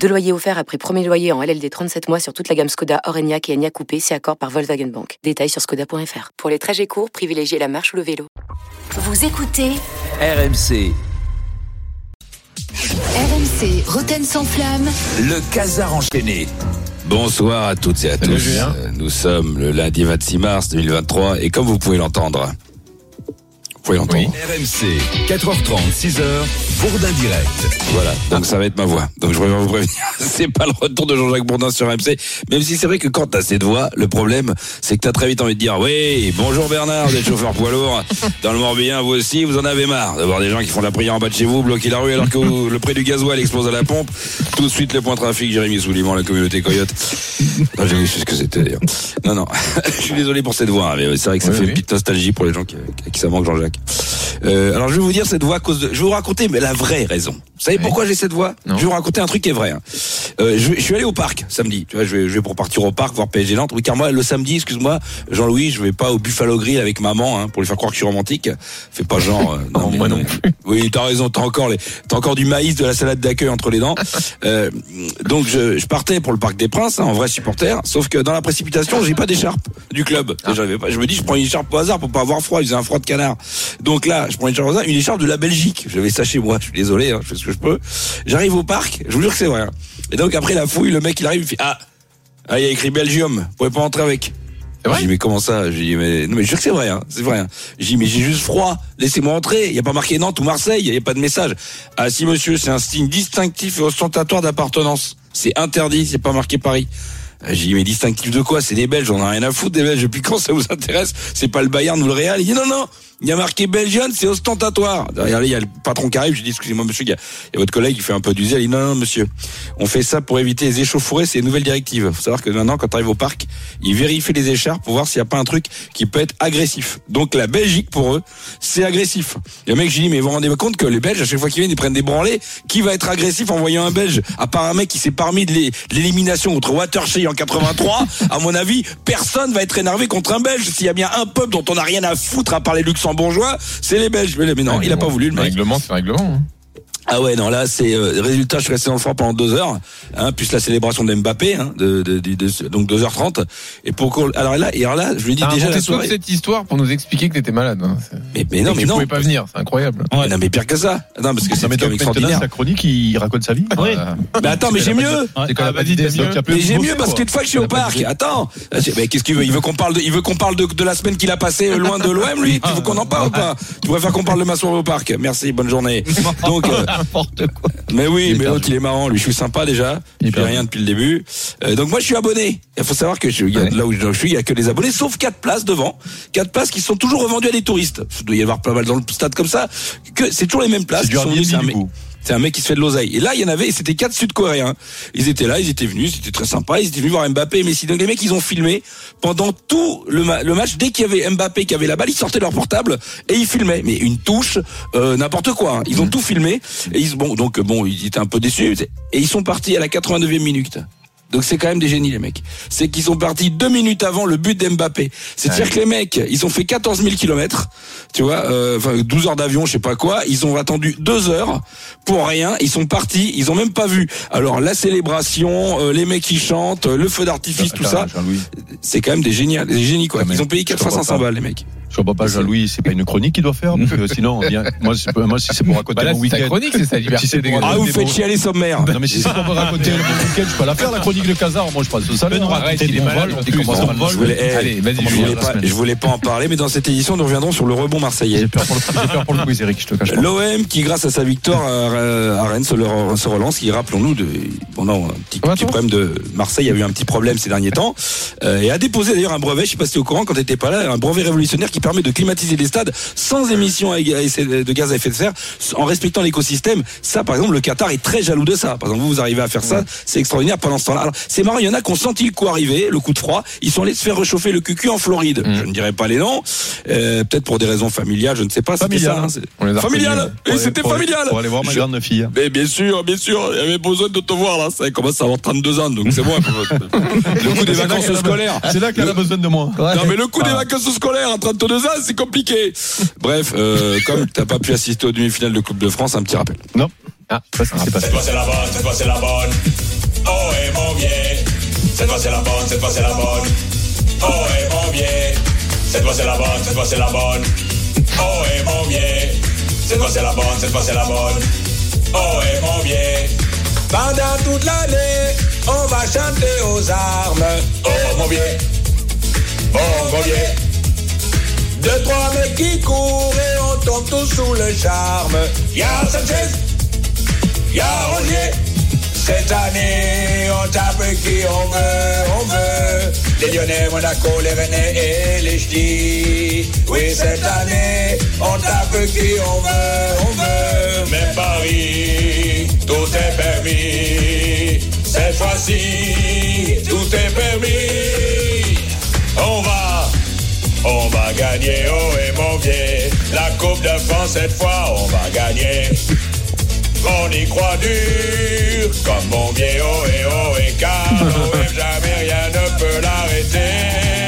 Deux loyers offerts après premier loyer en LLD 37 mois sur toute la gamme Skoda, Orenia et Enya Coupé, c'est accord par Volkswagen Bank. Détails sur skoda.fr. Pour les trajets courts, privilégiez la marche ou le vélo. Vous écoutez RMC, RMC Roten sans flamme. le casar enchaîné. Bonsoir à toutes et à tous. Nous sommes le lundi 26 mars 2023 et comme vous pouvez l'entendre, pouvez l'entendre. RMC, 4h30, 6h, Bourdin direct. Voilà, donc ça va être ma voix. Donc je préfère vous prévenir, c'est pas le retour de Jean-Jacques Bourdin sur MC, même si c'est vrai que quand t'as cette voix, le problème, c'est que t'as très vite envie de dire, oui, bonjour Bernard, vous êtes chauffeur poids lourd, dans le Morbihan, vous aussi, vous en avez marre d'avoir des gens qui font la prière en bas de chez vous, bloquer la rue alors que vous- le prix du gasoil explose à la pompe. Tout de suite, le point trafic, Jérémy Souliman, la communauté Coyote. Non, j'ai vu ce que c'était d'ailleurs. Non, non, je suis désolé pour cette voix, hein, mais c'est vrai que ça fait une petite nostalgie pour les gens qui, qui ça manque Jean-Jacques. Euh, alors je vais vous dire cette voix à cause de... Je vais vous raconter mais la vraie raison. Vous savez pourquoi j'ai cette voix? Je vais vous raconter un truc qui est vrai. hein. Euh, je, je suis allé au parc samedi. Tu vois, je vais, je vais pour partir au parc voir PSG Nantes. Oui, car moi le samedi, excuse-moi, Jean-Louis, je vais pas au Buffalo Grill avec maman hein, pour lui faire croire que je suis romantique. Fais pas genre. euh, non, mais non. Oui, t'as raison. T'as encore les, t'as encore du maïs, de la salade d'accueil entre les dents. Euh, donc je, je partais pour le Parc des Princes, hein, en vrai supporter. Sauf que dans la précipitation, j'ai pas d'écharpe du club. Ah. Pas. Je me dis, je prends une écharpe au hasard pour pas avoir froid. Il faisait un froid de canard. Donc là, je prends une écharpe au hasard, une écharpe de la Belgique. J'avais ça chez moi. Je suis désolé, hein, je fais ce que je peux. J'arrive au parc. Je vous jure que c'est vrai. Et donc après la fouille, le mec il arrive, il fait ah. Ah, il y a écrit Belgium, vous pouvez pas entrer avec. J'ai dit, mais comment ça? J'ai dit, mais, non, mais je jure que c'est vrai, hein, c'est vrai. Hein. J'ai dit, mais j'ai juste froid, laissez-moi entrer. Il n'y a pas marqué Nantes ou Marseille, il n'y a pas de message. Ah si, monsieur, c'est un signe distinctif et ostentatoire d'appartenance. C'est interdit, c'est pas marqué Paris. Euh, J'ai dit, mais distinctif de quoi? C'est des Belges, on a rien à foutre des Belges. Depuis quand ça vous intéresse C'est pas le Bayern ou le Real Il dit, non, non, il y a marqué Belgian, c'est ostentatoire. Lui, il y a le patron qui arrive, je dis, excusez-moi, monsieur, il y, a, il y a votre collègue qui fait un peu d'usel. Il dit, non, non, monsieur, on fait ça pour éviter les échauffourées, c'est une nouvelle directive. faut savoir que maintenant, quand tu arrives au parc, ils vérifient les écharpes pour voir s'il n'y a pas un truc qui peut être agressif. Donc la Belgique, pour eux, c'est agressif. Le mec, j'ai dit, mais vous vous rendez compte que les Belges, à chaque fois qu'ils viennent, ils prennent des branlés. Qui va être agressif en voyant un Belge? À part un mec qui s'est parmi de l'é- de l'élimination contre Watershey 83, à mon avis, personne va être énervé contre un Belge. S'il y a bien un peuple dont on n'a rien à foutre à part les luxembourgeois, c'est les Belges. Mais, non, il a pas voulu, le mec. règlement, c'est le règlement. hein. Ah ouais, non, là, c'est euh, résultat, je suis resté dans le froid pendant deux heures, hein, plus la célébration de Mbappé, hein, de, de, de- de- donc 2h30. Et pour qu'on- alors là, et alors là, je lui dis T'as déjà inventé la toute soirée. cette histoire pour nous expliquer que t'étais malade. hein. Mais, mais non, Et mais tu non. pouvais pas venir, c'est incroyable. Non, mais pire que ça. Non, parce que c'est quand même donc maintenant, extraordinaire. sa chronique, il raconte sa vie. Oui. Mais attends, mais j'ai mieux. Ah. Mais j'ai mieux parce qu'une fois que je suis au parc, attends, mais qu'est-ce qu'il veut? Il veut qu'on parle de, il veut qu'on parle de, de la semaine qu'il a passée euh, loin de l'OM, lui. Tu veux qu'on en parle ou pas? Tu préfères qu'on parle de ma soirée au parc Merci, bonne journée. Donc, euh, N'importe quoi. mais oui, mais l'autre il est marrant, lui je suis sympa déjà, Il fait rien depuis le début. Euh, donc moi je suis abonné. Il faut savoir que je, Ouais. là où je suis, il y a que les abonnés, sauf quatre places devant, quatre places qui sont toujours revendues à des touristes. Il doit y avoir pas mal dans le stade comme ça, que c'est toujours les mêmes places. C'est du sont coup. C'est un mec qui se fait de l'oseille. Et là, il y en avait, et c'était quatre Sud-Coréens. Ils étaient là, ils étaient venus, c'était très sympa. Ils étaient venus voir Mbappé et Messi. Donc les mecs, ils ont filmé pendant tout le, ma- le match. Dès qu'il y avait Mbappé qui avait la balle, ils sortaient leur portable et ils filmaient. Mais une touche, euh, n'importe quoi. hein. Ils ont tout filmé. Et ils, bon, donc bon, ils étaient un peu déçus. Et ils sont partis à la 89e minute. Donc c'est quand même des génies les mecs. C'est qu'ils sont partis deux minutes avant le but d'Mbappé. C'est-à-dire que les mecs, ils ont fait 14 000 kilomètres, tu vois, euh, enfin 12 heures d'avion, je sais pas quoi. Ils ont attendu deux heures pour rien. Ils sont partis, ils ont même pas vu. Alors la célébration, euh, les mecs qui chantent, euh, le feu d'artifice, tout ça, c'est quand même des génies, des génies quoi. Ils ont payé je 4 fois comprends 500 pas. balles les mecs. Je vois pas, Jean-Louis, c'est pas une chronique qu'il doit faire, parce que sinon, on vient- moi, moi, si c'est pour raconter Bah là, mon week-end. chronique, c'est sa liberté. Si pour-. Ah vous faites chialer sommaire. Non, mais si c'est pour raconter mon week-end, je peux la faire, la chronique Le Casar. Moi, je passe au. Je voulais, eh, je voulais la pas, en parler, mais dans cette édition, nous reviendrons sur le rebond marseillais. J'ai peur pour le, quiz, Eric, je te cache pas. L'OM qui, grâce à sa victoire à, Rennes, se, relance, qui, rappelons-nous, de, pendant un petit, problème de Marseille, il y a eu un petit problème ces derniers temps, euh, et a déposé d'ailleurs un brevet, je sais pas si tu es au courant quand t'étais pas là, un brevet révolutionnaire qui permet de climatiser les stades sans émissions de gaz à effet de serre, en respectant l'écosystème. Ça, par exemple, le Qatar est très jaloux de ça. Par exemple, vous, vous arrivez à faire ça, c'est extraordinaire pendant ce temps-là. C'est marrant, il y en a qui ont senti le coup arriver, le coup de froid. Ils sont allés se faire réchauffer le cucu en Floride. Je ne dirais pas les noms, euh, peut-être pour des raisons familiales, je ne sais pas. C'était Familiales. ça, hein, Familial. Et Pour c'était aller- pour- familial. Pour aller voir ma Je- grande fille. mais bien sûr, bien sûr, il avait besoin de te voir là. Ça commence à avoir 32 ans, donc c'est bon. le coup des vacances scolaires. C'est là qu'elle a besoin de moi. Non mais le coup des vacances scolaires à 32 ans, c'est compliqué. Bref, euh, comme t'as pas pu assister aux demi-finales de Coupe de France, un petit rappel. Non. Ah, ça, c'est passé. Cette fois c'est la bonne, cette fois c'est la bonne. Oh et mon vieux. Cette fois c'est la bonne, cette fois c'est la bonne. Oh et mon vieux. Cette fois c'est la bonne, cette fois c'est la bonne. Oh et mon vieux. Cette fois c'est la bonne, cette fois c'est la bonne. Oh et mon vieux. Pendant toute l'année, on va chanter aux armes. Oh mon vieux. Oh mon vieux. Deux, trois mecs qui courent et on tombe tous sous le charme. Y'a Sanchez, y'a Roger. Cette année, on tape qui on veut, on veut. Les Lyonnais, Monaco, les Rennais et les Ch'tis. Oui, cette année, on tape qui on veut, on veut. Mais Paris, tout est permis. Cette fois-ci, tout est permis. On va on va gagner, oh et mon vieux. La Coupe de France, cette fois, on va gagner. On y croit dur, comme mon vieux, oh et oh et car jamais rien ne peut l'arrêter.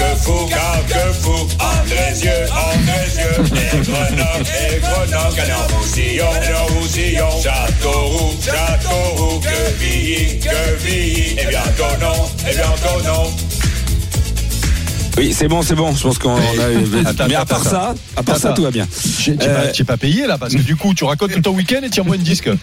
Carte fou, carte fou, Andrézieux, Andrézieux, et Grenoble, et Grenoble, Canon Roussillon, Canon Roussillon, Châteauroux, que Villy, que Villy, et bientôt non, et bientôt non. Oui, c'est bon, c'est bon. Je pense qu'on a. Mais à part ça, à part ça, tout va bien. Tu n'es Euh, pas, payé là parce que du coup tu racontes tout ton week-end et tu envoies un disque. Va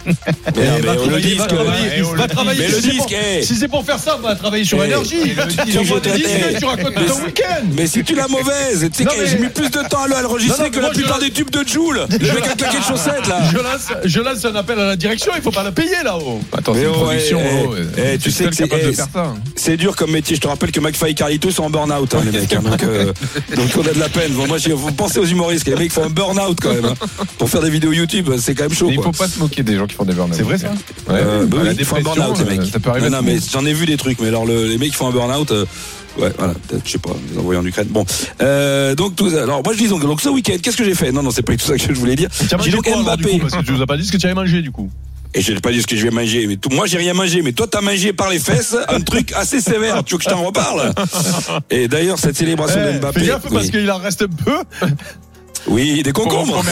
le travailler, disque, va travailler, va travailler. mais le Si c'est pour-. Si c'est pour faire ça, va travailler sur Eh, énergie. Tu je envoies des te- disques eh, tu racontes tout ton week-end. Mais si tu l'as mauvaise, tu sais que j'ai mis plus de temps à l'enregistrer que la je- plupart des tubes de Joule. Le mec a claqué de chaussettes là. Je lance, je un appel à la direction, il faut pas la payer là-haut. Attends, c'est une production. eh, oh, tu sais que c'est- ça. C'est dur comme métier. Je te rappelle que McFly et Carlito sont en burn-out, hein, mecs. hein, donc, euh, donc on a de la peine. Bon, moi, j'ai- vous pensez aux humoristes. Les mecs font un burn-out quand même. hein. Pour faire des vidéos YouTube, c'est quand même chaud. Mais il quoi. faut pas se moquer des gens qui font des burn C'est vrai ça Ouais, Euh, bah oui, ils font un burn-out, les euh, mecs. Ça peut arriver. Non, non, mais j'en ai vu des trucs. Mais alors, le- les mecs qui font un burn-out. euh, Ouais, voilà, peut-être, je sais pas, les envoyés en Ukraine. Bon, euh, donc tout ça. Alors moi je dis donc, donc ce week-end, qu'est-ce que j'ai fait? Non, non, c'est pas tout ça que je voulais dire. J'ai donc quoi alors, du Mbappé. coup Parce que tu nous as pas dit ce que tu avais mangé du coup. Et je n'ai pas dit ce que je vais manger. Mais tout, moi, j'ai rien mangé. Mais toi, t'as mangé par les fesses un truc assez sévère. Tu veux que je t'en reparle? Et d'ailleurs, cette célébration Eh, de Mbappé. Fais gaffe parce oui. qu'il en reste peu. Oui, des concombres.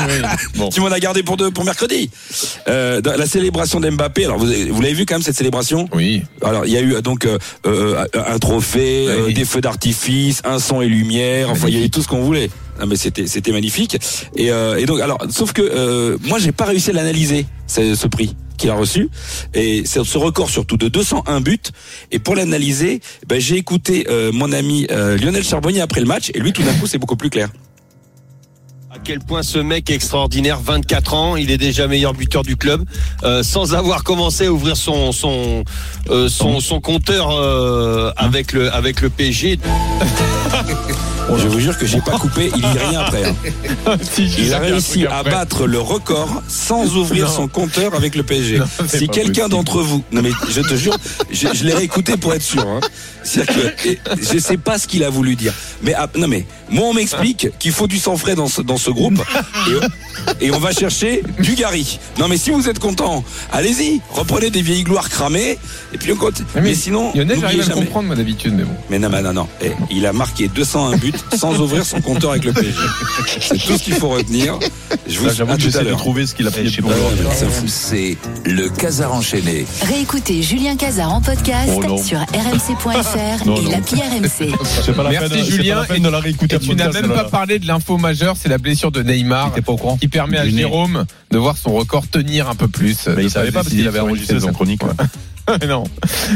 Bon. Tu m'en as gardé pour, deux, pour mercredi. Euh, la célébration d'Mbappé. Alors, vous, avez- vous l'avez vu quand même cette célébration? Oui. Alors, il y a eu donc euh, euh, un trophée, euh, des feux d'artifice, un son et lumière. Enfin, il y avait tout ce qu'on voulait. Non, mais c'était c'était magnifique. Et, euh, et donc, alors, sauf que euh, moi, j'ai pas réussi à l'analyser ce, ce prix qu'il a reçu. Et c'est ce record surtout de 201 buts. Et pour l'analyser ben, j'ai écouté euh, mon ami euh, Lionel Charbonnier après le match. Et lui tout d'un coup c'est beaucoup plus clair. À quel point ce mec est extraordinaire, 24 ans, il est déjà meilleur buteur du club, euh, sans avoir commencé à ouvrir son son euh, son, son compteur euh, avec le avec le PSG. je vous jure que j'ai pas coupé il dit rien après hein. Il a réussi à battre le record sans ouvrir Non. son compteur avec le PSG. Non, si quelqu'un d'entre vous, non mais je te jure, je, je l'ai réécouté pour être sûr. Hein. C'est-à-dire que et, je sais pas ce qu'il a voulu dire. Mais ah, non mais moi on m'explique qu'il faut du sang frais dans ce, dans ce groupe et, et on va chercher du Gary. Non mais si vous êtes content, allez-y, reprenez des vieilles gloires cramées et puis on continue. Mais, Mais, sinon, Lionel, j'arrive à le comprendre, moi, d'habitude, mais bon. Mais non, mais non, non. Eh, il a marqué 201 buts sans ouvrir son compteur avec le PSG. C'est tout ce qu'il faut retenir. Je vous J'avoue que tout à j'essaie de trouver ce qu'il a payé pour. C'est le Casar enchaîné. Réécoutez Julien Cazard en podcast Oh sur rmc.fr et l'appli RMC. C'est pas la Merci peine, Julien. pas la peine de la réécouter Et tu n'as même pas parlé de l'info majeure, c'est la blessure de Neymar. T'es pas au courant Qui permet à Du nez. Jérôme de voir son record tenir un peu plus. Mais il savait pas parce qu'il avait enregistré saison. sa chronique. ouais. non,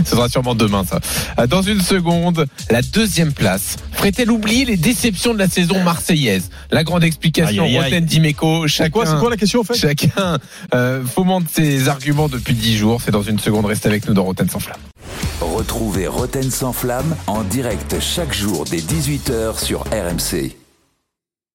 ce sera sûrement demain ça. Euh, Dans une seconde, la deuxième place. Ferait-elle oublier les déceptions de la saison marseillaise La grande explication. Roten Dimeco, C'est quoi, c'est chacun, quoi la question en fait? Chacun euh, fomente ses arguments depuis dix jours. C'est dans une seconde, reste avec nous dans Roten sans flamme. Retrouvez Roten sans flamme en direct chaque jour dès 18h sur RMC.